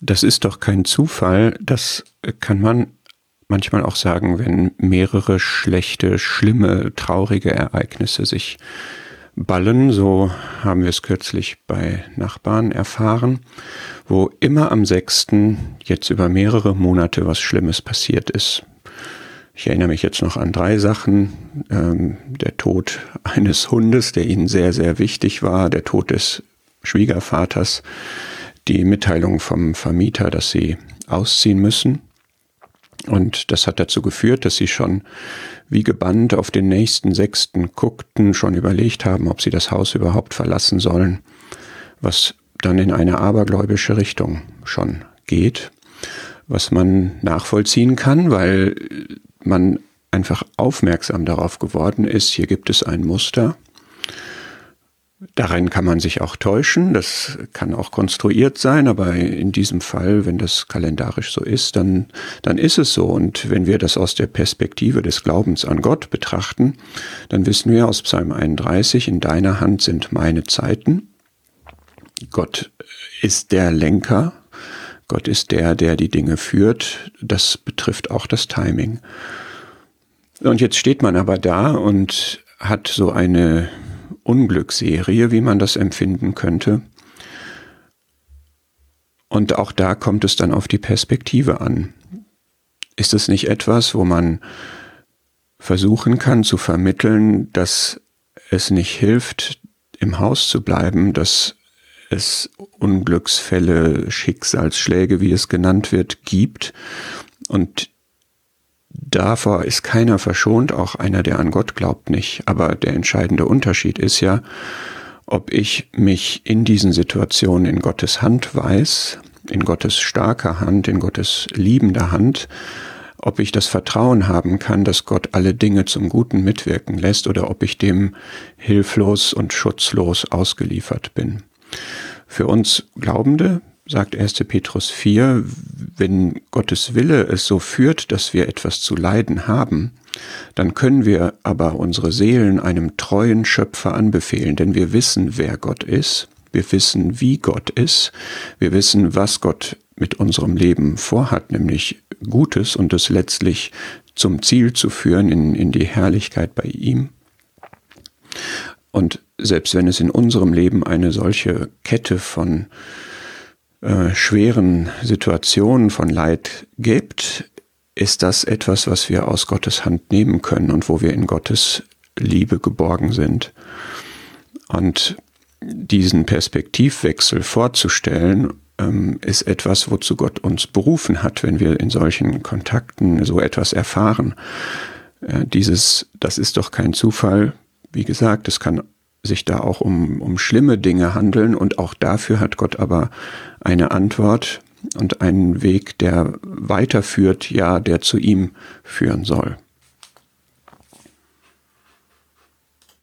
Das ist doch kein Zufall. Das kann man manchmal auch sagen, wenn mehrere schlechte, schlimme, traurige Ereignisse sich ballen. So haben wir es kürzlich bei Nachbarn erfahren, wo immer am 6. jetzt über mehrere Monate was Schlimmes passiert ist. Ich erinnere mich jetzt noch an drei Sachen. Ähm, der Tod eines Hundes, der ihnen sehr, sehr wichtig war, der Tod des Schwiegervaters, die Mitteilung vom Vermieter, dass sie ausziehen müssen. Und das hat dazu geführt, dass sie schon wie gebannt auf den nächsten Sechsten guckten, schon überlegt haben, ob sie das Haus überhaupt verlassen sollen, was dann in eine abergläubische Richtung schon geht, was man nachvollziehen kann, weil man einfach aufmerksam darauf geworden ist, hier gibt es ein Muster. Darin kann man sich auch täuschen, das kann auch konstruiert sein, aber in diesem Fall, wenn das kalendarisch so ist, dann, dann ist es so. Und wenn wir das aus der Perspektive des Glaubens an Gott betrachten, dann wissen wir aus Psalm 31, in deiner Hand sind meine Zeiten. Gott ist der Lenker, Gott ist der, der die Dinge führt. Das betrifft auch das Timing. Und jetzt steht man aber da und hat so eine Unglücksserie, wie man das empfinden könnte. Und auch da kommt es dann auf die Perspektive an. Ist es nicht etwas, wo man versuchen kann zu vermitteln, dass es nicht hilft, im Haus zu bleiben, dass es Unglücksfälle, Schicksalsschläge, wie es genannt wird, gibt und davor ist keiner verschont, auch einer, der an Gott glaubt, nicht. Aber der entscheidende Unterschied ist ja, ob ich mich in diesen Situationen in Gottes Hand weiß, in Gottes starker Hand, in Gottes liebender Hand, ob ich das Vertrauen haben kann, dass Gott alle Dinge zum Guten mitwirken lässt oder ob ich dem hilflos und schutzlos ausgeliefert bin. Für uns Glaubende sagt 1. Petrus 4, wenn Gottes Wille es so führt, dass wir etwas zu leiden haben, dann können wir aber unsere Seelen einem treuen Schöpfer anbefehlen, denn wir wissen, wer Gott ist, wir wissen, wie Gott ist, wir wissen, was Gott mit unserem Leben vorhat, nämlich Gutes und es letztlich zum Ziel zu führen in, in die Herrlichkeit bei ihm. Und selbst wenn es in unserem Leben eine solche Kette von äh, schweren Situationen von Leid gibt, ist das etwas, was wir aus Gottes Hand nehmen können und wo wir in Gottes Liebe geborgen sind. Und diesen Perspektivwechsel vorzustellen, ähm, ist etwas, wozu Gott uns berufen hat, wenn wir in solchen Kontakten so etwas erfahren. Äh, dieses, das ist doch kein Zufall. Wie gesagt, es kann sich da auch um, um schlimme Dinge handeln und auch dafür hat Gott aber eine Antwort und einen Weg, der weiterführt, ja, der zu ihm führen soll.